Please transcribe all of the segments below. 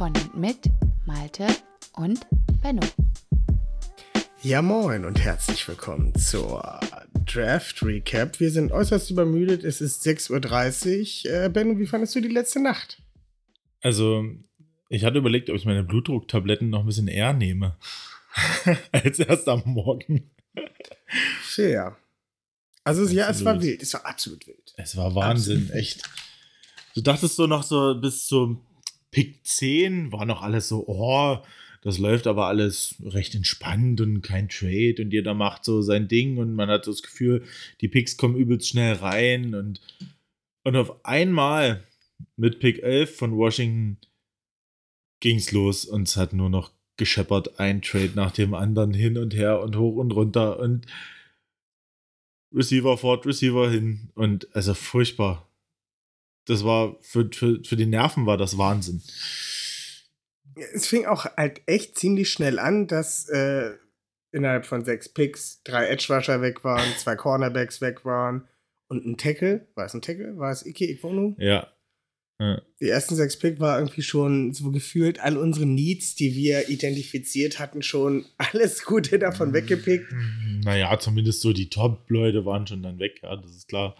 Von und mit Malte und Benno. Ja, moin und herzlich willkommen zur Draft Recap. Wir sind äußerst übermüdet. Es ist 6.30 Uhr. Äh, Benno, wie fandest du die letzte Nacht? Also, ich hatte überlegt, ob ich meine Blutdrucktabletten noch ein bisschen eher nehme. als erst am Morgen. Fair. Also, absolut. ja, es war wild. Es war absolut wild. Es war Wahnsinn, absolut echt. Du dachtest so noch so bis zum Pick 10 war noch alles so, oh, das läuft aber alles recht entspannt und kein Trade und jeder macht so sein Ding und man hat so das Gefühl, die Picks kommen übelst schnell rein und, und auf einmal mit Pick 11 von Washington ging's los und es hat nur noch gescheppert, ein Trade nach dem anderen hin und her und hoch und runter und Receiver fort, Receiver hin und also furchtbar. Das war für, für, für die Nerven war das Wahnsinn es fing auch halt echt ziemlich schnell an, dass äh, innerhalb von sechs Picks drei Edge-Rusher weg waren, zwei Cornerbacks weg waren und ein Tackle. War es ein Tackle? War es Ike Ikwonu? Ja. ja. Die ersten sechs Picks war irgendwie schon so gefühlt all unsere Needs, die wir identifiziert hatten, schon alles Gute davon weggepickt. Naja, zumindest so die Top-Leute waren schon dann weg, ja, das ist klar.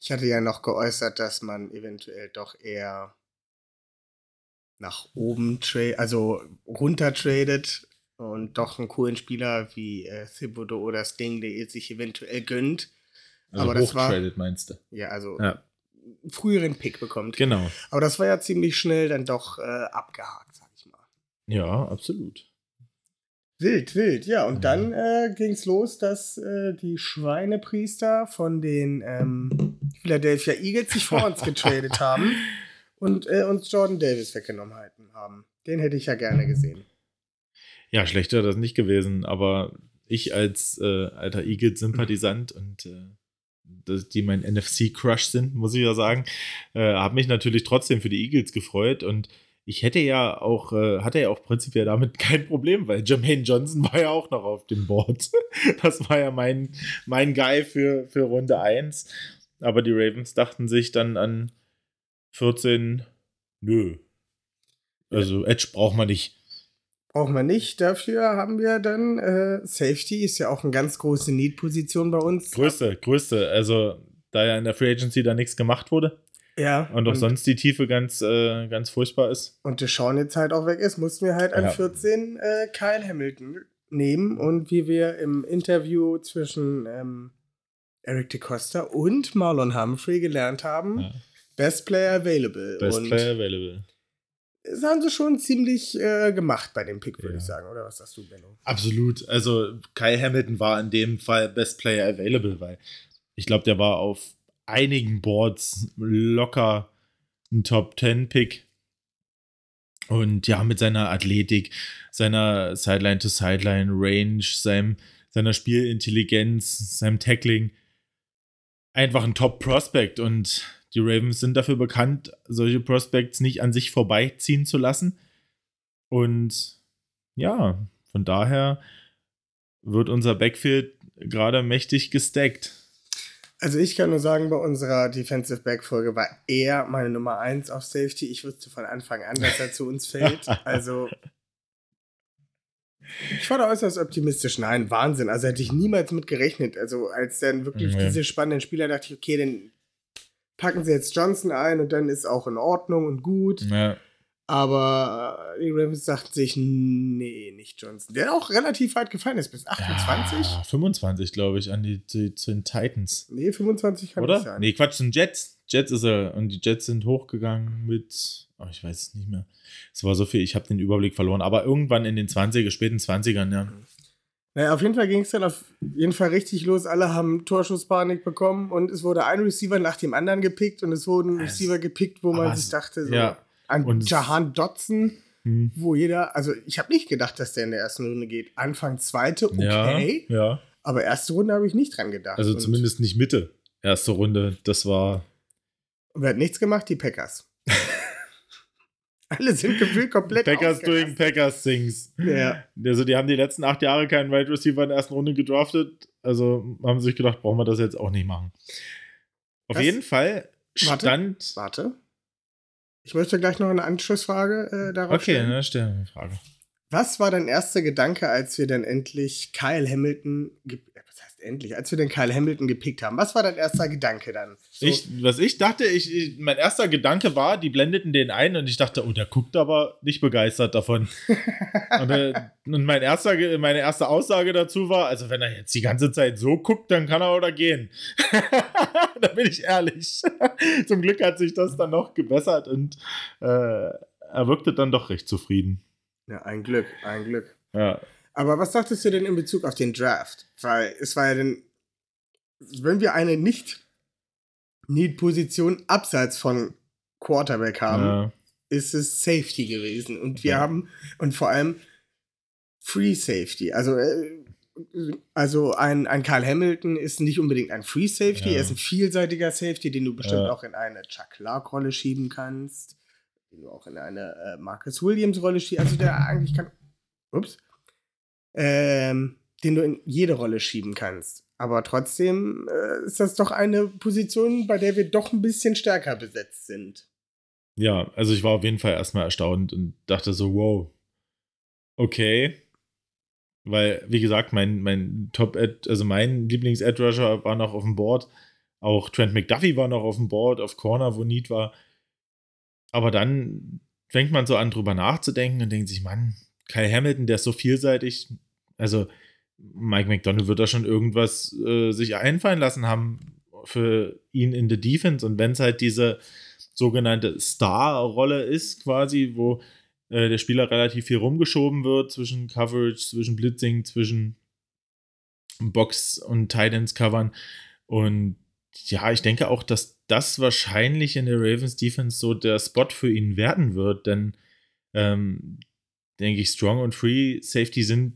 Ich hatte ja noch geäußert, dass man eventuell doch eher nach oben trade, also runter tradet und doch einen coolen Spieler wie äh, Thibodeau oder Sting, der sich eventuell gönnt. Also Aber das war meinst du? Ja, also ja. früheren Pick bekommt. Genau. Aber das war ja ziemlich schnell dann doch äh, abgehakt, sag ich mal. Ja, absolut. Wild, wild, ja. Und ja. dann äh, ging es los, dass äh, die Schweinepriester von den ähm, Philadelphia Eagles sich vor uns getradet haben und äh, uns Jordan Davis weggenommen haben. Den hätte ich ja gerne gesehen. Ja, schlecht wäre das nicht gewesen, aber ich als äh, alter Eagles-Sympathisant und äh, das, die mein NFC-Crush sind, muss ich ja sagen, äh, habe mich natürlich trotzdem für die Eagles gefreut und ich hätte ja auch, äh, hatte ja auch prinzipiell damit kein Problem, weil Jermaine Johnson war ja auch noch auf dem Board. das war ja mein, mein Guy für, für Runde 1. Aber die Ravens dachten sich dann an 14, nö. Also Edge braucht man nicht. Braucht man nicht. Dafür haben wir dann äh, Safety, ist ja auch eine ganz große Need-Position bei uns. Größte, größte. Also da ja in der Free Agency da nichts gemacht wurde. Ja. Und auch sonst die Tiefe ganz, äh, ganz furchtbar ist. Und der Sean jetzt halt auch weg ist, mussten wir halt an ja. 14 äh, Kyle Hamilton nehmen. Und wie wir im Interview zwischen ähm, Eric DeCosta und Marlon Humphrey gelernt haben, ja. Best Player Available. Best und Player Available. Das haben sie schon ziemlich äh, gemacht bei dem Pick, würde ja. ich sagen. Oder was sagst du, Benno? Absolut. Also Kyle Hamilton war in dem Fall Best Player Available, weil ich glaube, der war auf einigen Boards locker ein Top 10 Pick. Und ja, mit seiner Athletik, seiner Sideline-to-Sideline-Range, seinem, seiner Spielintelligenz, seinem Tackling, einfach ein Top-Prospect. Und die Ravens sind dafür bekannt, solche Prospects nicht an sich vorbeiziehen zu lassen. Und ja, von daher wird unser Backfield gerade mächtig gestackt. Also ich kann nur sagen, bei unserer Defensive Back Folge war er meine Nummer 1 auf Safety. Ich wusste von Anfang an, dass er zu uns fällt. Also ich war da äußerst optimistisch. Nein, Wahnsinn. Also hätte ich niemals mit gerechnet. Also als dann wirklich ja. diese spannenden Spieler dachte ich, okay, dann packen sie jetzt Johnson ein und dann ist auch in Ordnung und gut. Ja. Aber äh, die Ravens sagten sich, nee, nicht Johnson. Der auch relativ weit gefallen ist, bis 28. Ja, 25, glaube ich, an die, die, zu den Titans. Nee, 25 kann Oder? sein. Nee, Quatsch, sind Jets. Jets ist er. Und die Jets sind hochgegangen mit, oh, ich weiß es nicht mehr. Es war so viel, ich habe den Überblick verloren. Aber irgendwann in den 20er, späten 20ern, ja. Naja, auf jeden Fall ging es dann auf jeden Fall richtig los. Alle haben Torschusspanik bekommen und es wurde ein Receiver nach dem anderen gepickt und es wurden Receiver gepickt, wo man sich dachte, so ja. An und Jahan Dotson. Hm. wo jeder, also ich habe nicht gedacht, dass der in der ersten Runde geht. Anfang zweite, okay. Ja, ja. Aber erste Runde habe ich nicht dran gedacht. Also Und zumindest nicht Mitte. Erste Runde, das war. Wer hat nichts gemacht? Die Packers. Alle sind gefühlt komplett Packers doing Packers Things. Ja. Also, die haben die letzten acht Jahre keinen Wide Receiver in der ersten Runde gedraftet. Also haben sie sich gedacht, brauchen wir das jetzt auch nicht machen. Auf Was? jeden Fall Warte. stand. Warte. Ich möchte gleich noch eine Anschlussfrage äh, darauf Okay, stellen. ne, stell mir eine Frage. Was war dein erster Gedanke, als wir dann endlich Kyle Hamilton, äh, was heißt endlich, als wir den Kyle Hamilton gepickt haben? Was war dein erster Gedanke dann? So, Ich, was ich dachte, ich, ich, mein erster Gedanke war, die blendeten den ein und ich dachte, oh, der guckt aber nicht begeistert davon. und, äh, und mein erster, meine erste Aussage dazu war, also wenn er jetzt die ganze Zeit so guckt, dann kann er oder gehen. da bin ich ehrlich. Zum Glück hat sich das dann noch gebessert und äh, er wirkte dann doch recht zufrieden. Ja, ein Glück, ein Glück. Ja, Aber was dachtest du denn in Bezug auf den Draft? Weil es war ja dann, wenn wir eine nicht Need-Position abseits von Quarterback haben, ja, ist es Safety gewesen. Und wir Ja. haben, und vor allem Free Safety. Also, äh, also ein, ein Karl Hamilton ist nicht unbedingt ein Free Safety, Ja. er ist ein vielseitiger Safety, den du bestimmt auch in eine Chuck Clark-Rolle schieben kannst, den du auch in eine äh, Marcus Williams-Rolle schieben Also der eigentlich kann. Ups. Ähm, den du in jede Rolle schieben kannst. Aber trotzdem äh, ist das doch eine Position, bei der wir doch ein bisschen stärker besetzt sind. ja, also ich war auf jeden Fall erstmal erstaunt und dachte so, wow, okay. Weil, wie gesagt, mein, mein Top, -Ad, also mein Lieblings-Ad-Rusher war noch auf dem Board. Auch Trent McDuffie war noch auf dem Board, auf Corner, wo Need war. Aber dann fängt man so an, drüber nachzudenken und denkt sich, Mann, Kyle Hamilton, der ist so vielseitig. Also, Mike McDonald wird da schon irgendwas äh, sich einfallen lassen haben für ihn in der Defense. Und wenn es halt diese sogenannte Star-Rolle ist, quasi, wo äh, der Spieler relativ viel rumgeschoben wird zwischen Coverage, zwischen Blitzing, zwischen Box und Titans covern. Und ja, ich denke auch, dass das wahrscheinlich in der Ravens Defense so der Spot für ihn werden wird, denn ähm, denke ich, Strong und Free Safety sind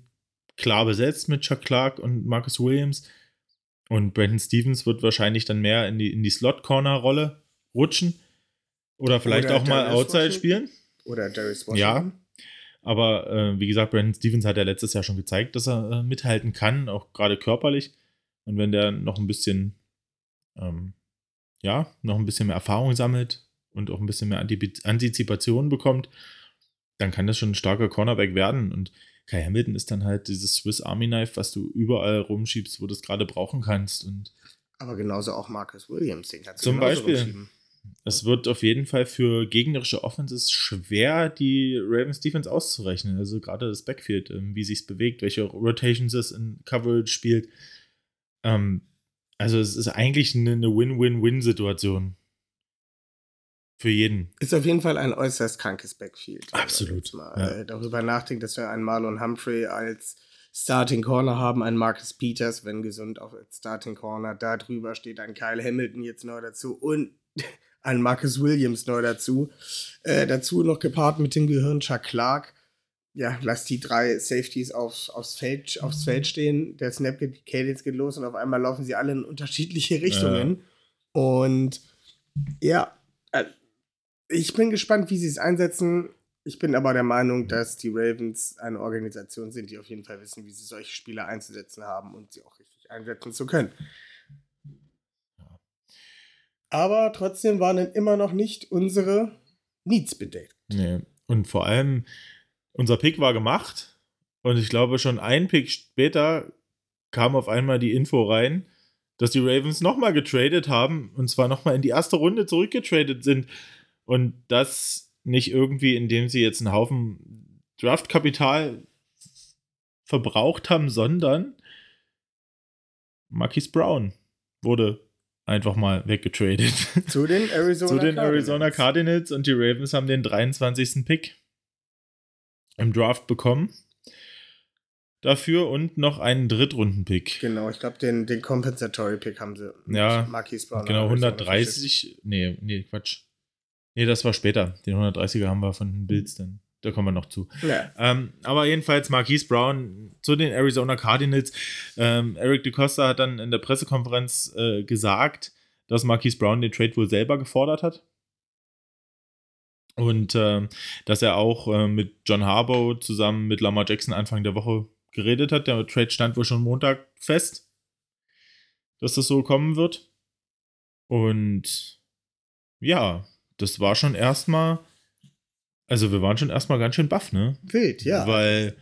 klar besetzt mit Chuck Clark und Marcus Williams. Und Brandon Stevens wird wahrscheinlich dann mehr in die, in die Slot-Corner-Rolle rutschen. Oder vielleicht Oder auch mal Darius Outside Washington. spielen. Oder Darius Ja. Washington. Aber äh, wie gesagt, Brandon Stevens hat ja letztes Jahr schon gezeigt, dass er äh, mithalten kann, auch gerade körperlich. Und wenn der noch ein bisschen, ähm, ja, noch ein bisschen mehr Erfahrung sammelt und auch ein bisschen mehr Antizipation bekommt, dann kann das schon ein starker Cornerback werden. Und Kai Hamilton ist dann halt dieses Swiss Army Knife, was du überall rumschiebst, wo du es gerade brauchen kannst. Und Aber genauso auch Marcus Williams, den kannst du Zum Beispiel. rumschieben. es wird auf jeden Fall für gegnerische Offenses schwer, die Ravens Defense auszurechnen. Also gerade das Backfield, ähm, wie sich es bewegt, welche Rotations es in Coverage spielt. Ähm, also es ist eigentlich eine eine Win-Win-Win-Situation. Für jeden. Ist auf jeden Fall ein äußerst krankes Backfield. wenn man Absolut, Mal ja. äh, darüber nachdenkt, dass wir einen Marlon Humphrey als Starting Corner haben, einen Marcus Peters, wenn gesund, auch als Starting Corner. Da drüber steht ein Kyle Hamilton jetzt neu dazu und ein Marcus Williams neu dazu. Äh, dazu noch gepaart mit dem Gehirn Chuck Clark. Ja, lass die drei Safeties auf, aufs, Feld, aufs Feld stehen. Der Snap geht, die Cadence geht los und auf einmal laufen sie alle in unterschiedliche Richtungen. Und ja, äh, ich bin gespannt, wie sie es einsetzen. Ich bin aber der Meinung, dass die Ravens eine Organisation sind, die auf jeden Fall wissen, wie sie solche Spieler einzusetzen haben und sie auch richtig einsetzen zu können. Aber trotzdem waren dann immer noch nicht unsere Needs bedeckt. Nee. Und vor allem, unser Pick war gemacht. Und ich glaube, schon ein Pick später kam auf einmal die Info rein, dass die Ravens nochmal getradet haben. Und zwar nochmal in die erste Runde zurückgetradet sind. Und das nicht irgendwie, indem sie jetzt einen Haufen Draftkapital verbraucht haben, sondern Marquis Brown wurde einfach mal weggetradet. Zu den Arizona zu den Cardinals. Arizona Cardinals und die Ravens haben den 23. Pick im Draft bekommen. Dafür und noch einen Drittrunden-Pick. Genau, ich glaube, den, den Compensatory Pick haben sie. Ja, Marquise Brown Genau, Arizona 130. Nee, nee, Quatsch. Nee, das war später. Den 130er haben wir von den Bills dann da kommen wir noch zu. Ja. Ähm, aber jedenfalls Marquise Brown zu den Arizona Cardinals. Ähm, Eric DeCosta hat dann in der Pressekonferenz äh, gesagt, dass Marquise Brown den Trade wohl selber gefordert hat. Und ähm, dass er auch äh, mit John Harbaugh zusammen mit Lamar Jackson Anfang der Woche geredet hat. Der Trade stand wohl schon Montag fest, dass das so kommen wird. Und ja, das war schon erstmal, also wir waren schon erstmal ganz schön baff, ne? Wild, ja. Weil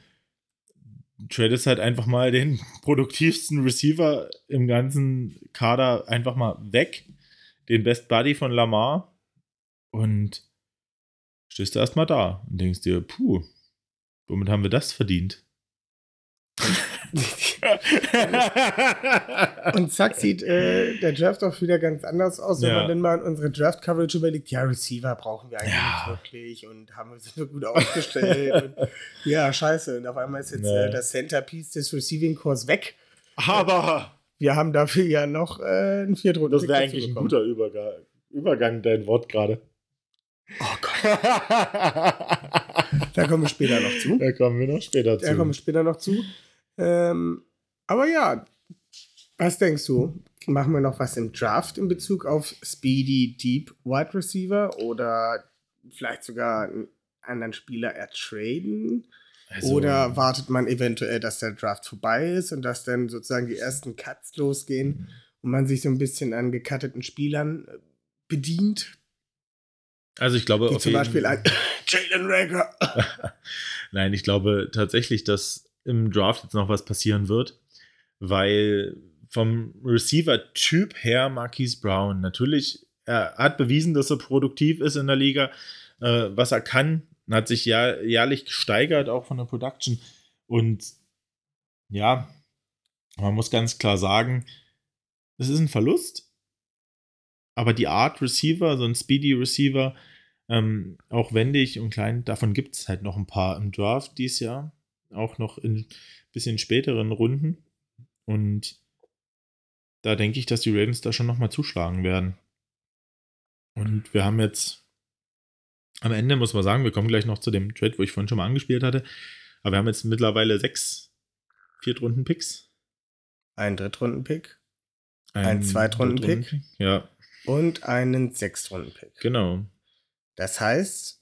tradest halt einfach mal den produktivsten Receiver im ganzen Kader einfach mal weg. Den Best Buddy von Lamar. Und stehst du erstmal da und denkst dir, puh, womit haben wir das verdient? Und zack sieht äh, der Draft auch wieder ganz anders aus, wenn Ja. man dann mal in unsere Draft-Coverage überlegt, ja, Receiver brauchen wir eigentlich Ja. nicht wirklich und haben wir sind wir gut aufgestellt. und, ja, scheiße. Und auf einmal ist jetzt Nee. äh, das Centerpiece des Receiving-Cores weg. Aber Wir haben dafür ja noch äh, einen viertrunden das wäre eigentlich ein guter Übergang, Übergang dein Wort gerade. Oh Gott, da kommen wir später noch zu. Da kommen wir noch später zu. Da kommen wir später noch zu. Ähm, aber ja, was denkst du? Machen wir noch was im Draft in Bezug auf Speedy Deep Wide Receiver oder vielleicht sogar einen anderen Spieler ertraden? Also, Oder wartet man eventuell, dass der Draft vorbei ist und dass dann sozusagen die ersten Cuts losgehen und man sich so ein bisschen an gecutteten Spielern äh, bedient? Also ich glaube Wie auf zum Beispiel ein Jalen Rager. Nein, ich glaube tatsächlich, dass im Draft jetzt noch was passieren wird, weil vom Receiver-Typ her Marquise Brown natürlich, er hat bewiesen, dass er produktiv ist in der Liga, äh, was er kann, hat sich jahr, jährlich gesteigert, auch von der Production. Und ja, man muss ganz klar sagen, es ist ein Verlust, aber die Art Receiver, so ein Speedy Receiver, ähm, auch wendig und klein, davon gibt es halt noch ein paar im Draft dieses Jahr. Auch noch in bisschen späteren Runden. Und da denke ich, dass die Ravens da schon nochmal zuschlagen werden. Und wir haben jetzt am Ende, muss man sagen, wir kommen gleich noch zu dem Trade, wo ich vorhin schon mal angespielt hatte. Aber wir haben jetzt mittlerweile sechs Viertrunden-Picks. Ein Drittrunden-Pick Ein Zweitrunden-Pick? Drittrunden-Pick. Ja, und einen Sechstrunden-Pick. genau. Das heißt,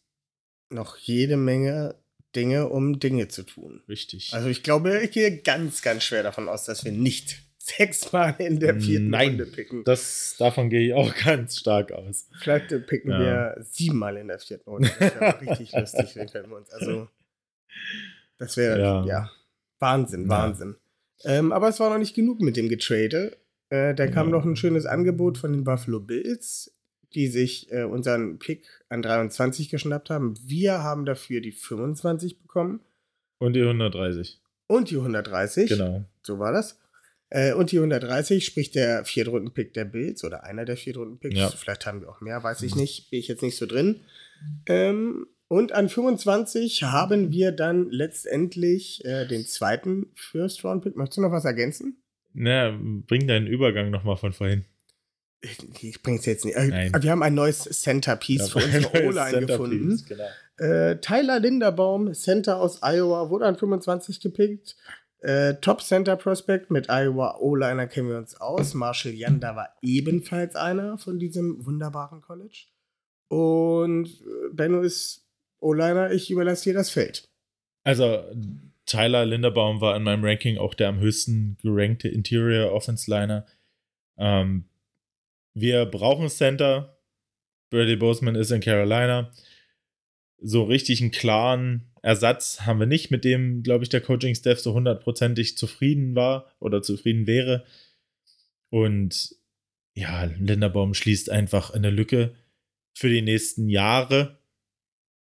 noch jede Menge Dinge, um Dinge zu tun. Richtig. Also ich glaube, ich gehe ganz, ganz schwer davon aus, dass wir nicht sechsmal in der vierten Nein. Runde picken. das, davon gehe ich auch ganz stark aus. Vielleicht äh, picken Ja. wir siebenmal in der vierten Runde. Das wäre richtig lustig, wenn wir uns. Also, das wäre, ja. Ja. Wahnsinn, Ja. Wahnsinn. Ähm, aber es war noch nicht genug mit dem Getrade. Äh, da kam noch ein schönes Angebot von den Buffalo Bills, die sich äh, unseren Pick an 23 geschnappt haben. Wir haben dafür die 25 bekommen Und die 130. und die 130. Genau. So war das. Äh, und die 130, sprich der Viertrunden-Pick der Bills oder einer der Viertrunden-Picks. Ja. Vielleicht haben wir auch mehr, weiß ich nicht. Bin ich jetzt nicht so drin. Ähm, und an 25 haben wir dann letztendlich äh, den zweiten First-Round-Pick. Möchtest du noch was ergänzen? Na, bring deinen Übergang nochmal von vorhin. Ich, ich bring's jetzt nicht. Äh, Nein. wir haben ein neues Centerpiece für unsere O-Line gefunden. Genau. Äh, Tyler Linderbaum, Center aus Iowa, wurde an 25 gepickt. Äh, Top Center Prospect mit Iowa O-Liner kennen wir uns aus. Marshall Yanda war ebenfalls einer von diesem wunderbaren College. Und äh, Benno ist O-Liner, ich überlasse dir das Feld. Also, Tyler Linderbaum war in meinem Ranking auch der am höchsten gerankte Interior Offense Liner. Ähm, wir brauchen Center. Brady Boseman ist in Carolina. So richtig einen klaren Ersatz haben wir nicht, mit dem, glaube ich, der Coaching-Staff so hundertprozentig zufrieden war oder zufrieden wäre. Und ja, Linderbaum schließt einfach eine Lücke für die nächsten Jahre,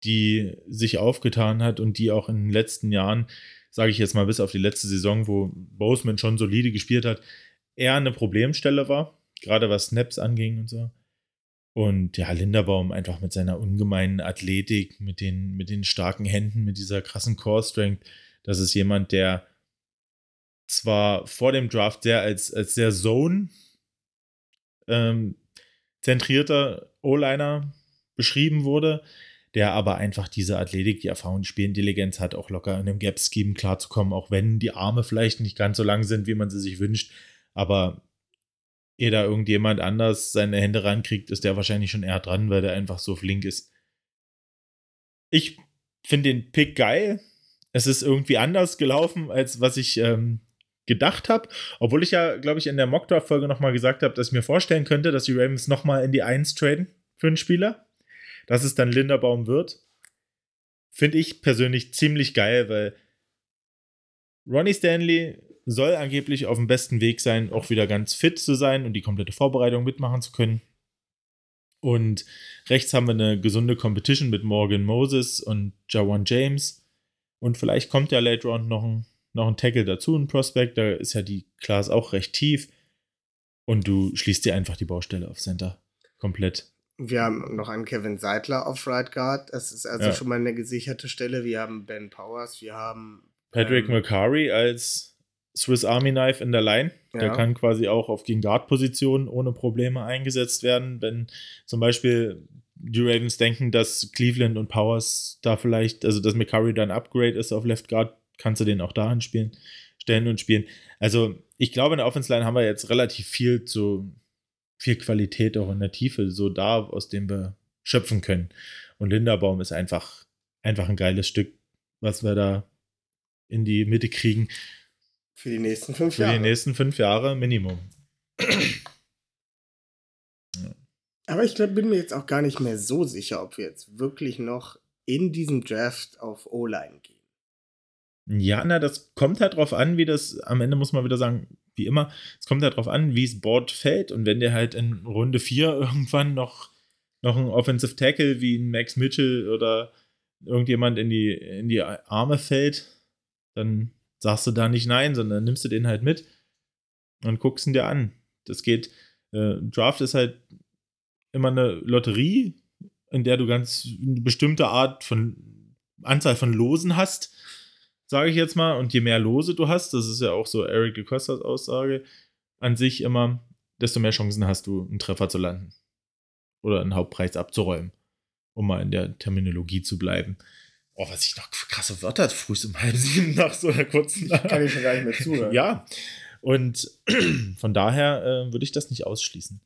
die sich aufgetan hat und die auch in den letzten Jahren, sage ich jetzt mal bis auf die letzte Saison, wo Boseman schon solide gespielt hat, eher eine Problemstelle war, gerade was Snaps anging und so. Und ja, Linderbaum einfach mit seiner ungemeinen Athletik, mit den, mit den starken Händen, mit dieser krassen Core-Strength, das ist jemand, der zwar vor dem Draft sehr als, als sehr Zone ähm, zentrierter O-Liner beschrieben wurde, der aber einfach diese Athletik, die Erfahrung, die Spielintelligenz hat, auch locker in einem Gap-Scheme klarzukommen, auch wenn die Arme vielleicht nicht ganz so lang sind, wie man sie sich wünscht. Aber ehe da irgendjemand anders seine Hände rankriegt, ist der wahrscheinlich schon eher dran, weil der einfach so flink ist. Ich finde den Pick geil. Es ist irgendwie anders gelaufen, als was ich ähm, gedacht habe. Obwohl ich ja, glaube ich, in der Mockdraft-Folge nochmal gesagt habe, dass ich mir vorstellen könnte, dass die Ravens nochmal in die 1 traden für einen Spieler. Dass es dann Linderbaum wird. Finde ich persönlich ziemlich geil, weil Ronnie Stanley soll angeblich auf dem besten Weg sein, auch wieder ganz fit zu sein und die komplette Vorbereitung mitmachen zu können. Und rechts haben wir eine gesunde Competition mit Morgan Moses und Jawan James. Und vielleicht kommt ja Late Round noch ein, noch ein Tackle dazu, ein Prospect. Da ist ja die Class auch recht tief. Und du schließt dir einfach die Baustelle auf Center. Komplett. Wir haben noch einen Kevin Seidler auf Right Guard. Das ist also Ja. schon mal eine gesicherte Stelle. Wir haben Ben Powers, wir haben Patrick ähm, McCurry als Swiss Army Knife in der Line. Der Ja. kann quasi auch auf gegen Guard-Positionen ohne Probleme eingesetzt werden. Wenn zum Beispiel die Ravens denken, dass Cleveland und Powers da vielleicht, also dass McCurry dann Upgrade ist auf Left Guard, kannst du den auch dahin spielen, stellen und spielen. Also ich glaube, in der Offense Line haben wir jetzt relativ viel zu viel Qualität auch in der Tiefe so da, aus dem wir schöpfen können. Und Linderbaum ist einfach, einfach ein geiles Stück, was wir da in die Mitte kriegen für die nächsten fünf für Jahre. die nächsten fünf Jahre Minimum. Aber ich glaub, bin mir jetzt auch gar nicht mehr so sicher, ob wir jetzt wirklich noch in diesem Draft auf O-Line gehen. Ja, na, das kommt halt drauf an, wie das, am Ende muss man wieder sagen, wie immer, es kommt halt drauf an, wie das Board fällt. Und wenn dir halt in Runde 4 irgendwann noch, noch ein Offensive Tackle wie ein Max Mitchell oder irgendjemand in die, in die Arme fällt, dann sagst du da nicht nein, sondern nimmst du den halt mit und guckst ihn dir an. Das geht, äh, Draft ist halt immer eine Lotterie, in der du ganz eine bestimmte Art von Anzahl von Losen hast, sage ich jetzt mal. Und je mehr Lose du hast, das ist ja auch so Eric DeCostas Aussage, an sich immer, desto mehr Chancen hast du, einen Treffer zu landen. Oder einen Hauptpreis abzuräumen, um mal in der Terminologie zu bleiben. Oh, was ich noch für krasse Wörter früh um halb sieben nach so einer kurzen. Kann ich schon gar nicht mehr zuhören. Ja, und von daher äh, würde ich das nicht ausschließen.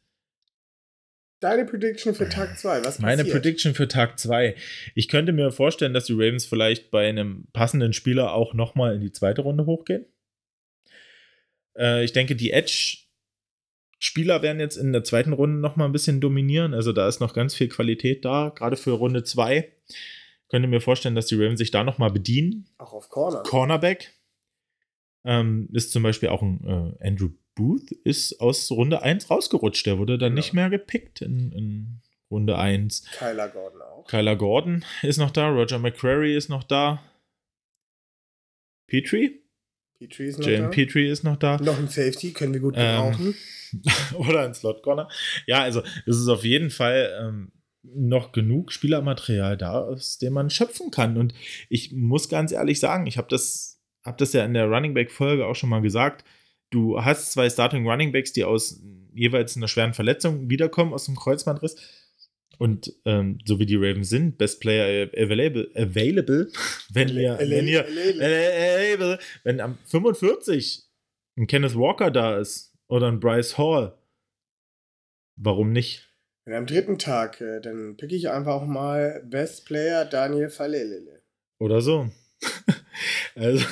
Deine Prediction für Tag 2, was Meine passiert? Prediction für Tag 2. Ich könnte mir vorstellen, dass die Ravens vielleicht bei einem passenden Spieler auch nochmal in die zweite Runde hochgehen. Äh, ich denke, die Edge-Spieler werden jetzt in der zweiten Runde nochmal ein bisschen dominieren. Also da ist noch ganz viel Qualität da, gerade für Runde 2. Könnte mir vorstellen, dass die Ravens sich da nochmal bedienen. Auch auf Corner. Cornerback ähm, ist zum Beispiel auch ein äh, Andrew Booth, ist aus Runde 1 rausgerutscht. Der wurde dann Ja. nicht mehr gepickt in, in Runde 1. Kyler Gordon auch. Kyler Gordon ist noch da, Roger McCrary ist noch da. Petrie? Petrie ist noch Jane da. Petrie ist noch da. Noch ein Safety, können wir gut Ähm, gebrauchen. Oder ein Slot Corner. Ja, also es ist auf jeden Fall ähm, noch genug Spielermaterial da, aus dem man schöpfen kann. Und ich muss ganz ehrlich sagen, ich habe das, hab das ja in der Running Back Folge auch schon mal gesagt. Du hast zwei Starting Running Backs, die aus jeweils einer schweren Verletzung wiederkommen aus dem Kreuzbandriss. Und ähm, so wie die Ravens sind, Best Player available, available wenn ihr, wenn ihr, available, wenn am 45 ein Kenneth Walker da ist oder ein Bryce Hall, warum nicht? Und am dritten Tag, äh, dann pick ich einfach auch mal Best Player Daniel Falelele. Oder so. also,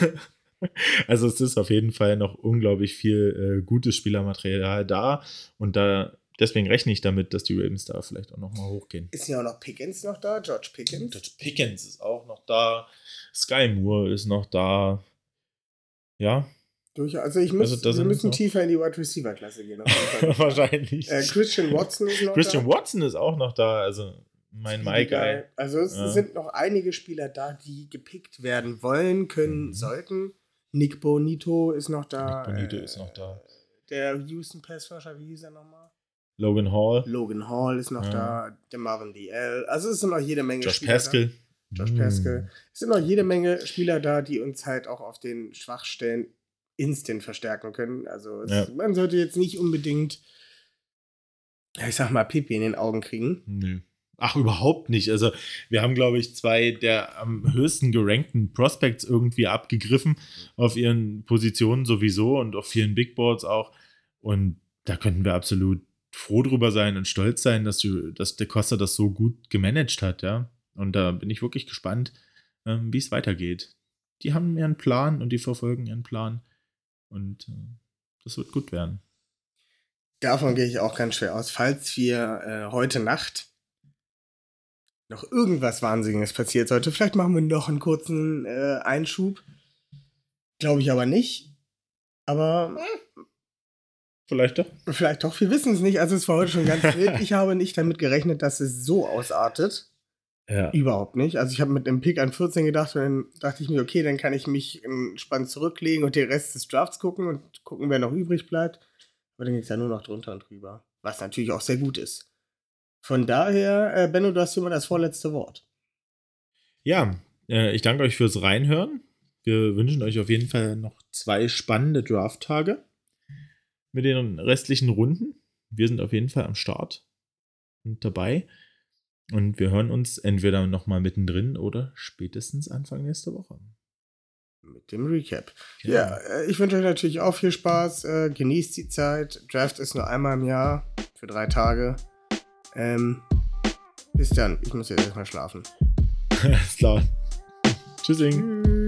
also es ist auf jeden Fall noch unglaublich viel äh, gutes Spielermaterial da und da deswegen rechne ich damit, dass die Ravens da vielleicht auch noch mal hochgehen. Ist ja auch noch Pickens noch da? George Pickens? George Pickens ist auch noch da, Sky Moore ist noch da. Ja, Durch, also ich muss, Also wir müssen tiefer in die Wide Receiver Klasse gehen. wahrscheinlich. äh, Christian Watson ist noch Christian da. Watson ist auch noch da, also mein Guy. Also es Ja. sind noch einige Spieler da, die gepickt werden wollen, können, Mhm. sollten. Nick Bonito ist noch da. Nick Bonito äh, ist noch da. Der Houston Passrusher, wie hieß er nochmal? Logan Hall, Logan Hall ist noch Ja. da. Der Marvin DL. Also es sind noch jede Menge Josh Spieler Pascal. Da. Josh Mm. Pascal. Es sind noch jede Menge Spieler da, die uns halt auch auf den Schwachstellen instant verstärken können. Also es, Ja. man sollte jetzt nicht unbedingt, ich sag mal, Pipi in den Augen kriegen. Nö. Ach, überhaupt nicht. Also, wir haben, glaube ich, zwei der am höchsten gerankten Prospects irgendwie abgegriffen auf ihren Positionen sowieso und auf vielen Big Boards auch. Und da könnten wir absolut froh drüber sein und stolz sein, dass, du, dass De Costa das so gut gemanagt hat, ja. Und da bin ich wirklich gespannt, ähm, wie es weitergeht. Die haben ihren Plan und die verfolgen ihren Plan. Und äh, das wird gut werden. Davon gehe ich auch ganz schwer aus. Falls wir äh, heute Nacht noch irgendwas Wahnsinniges passiert sollte, vielleicht machen wir noch einen kurzen äh, Einschub. Glaube ich aber nicht. Aber Vielleicht doch. vielleicht doch, wir wissen es nicht. Also es war heute schon ganz wild. Ich habe nicht damit gerechnet, dass es so ausartet. Ja. Überhaupt nicht. Also ich habe mit dem Pick an 14 gedacht und dann dachte ich mir, okay, dann kann ich mich entspannt zurücklegen und den Rest des Drafts gucken und gucken, wer noch übrig bleibt. Aber dann ging es ja nur noch drunter und drüber. Was natürlich auch sehr gut ist. Von daher, äh, Benno, du hast immer das vorletzte Wort. Ja, äh, ich danke euch fürs Reinhören. Wir wünschen euch auf jeden Fall noch zwei spannende Draft-Tage mit den restlichen Runden. Wir sind auf jeden Fall am Start und dabei. Und wir hören uns entweder nochmal mittendrin oder spätestens Anfang nächste Woche. Mit dem Recap. Genau. Ja, äh, ich wünsche euch natürlich auch viel Spaß. Äh, genießt die Zeit. Draft ist nur einmal im Jahr für drei Tage. Ähm, bis dann. Ich muss jetzt erstmal schlafen. Alles klar. Tschüssing. Tschüss.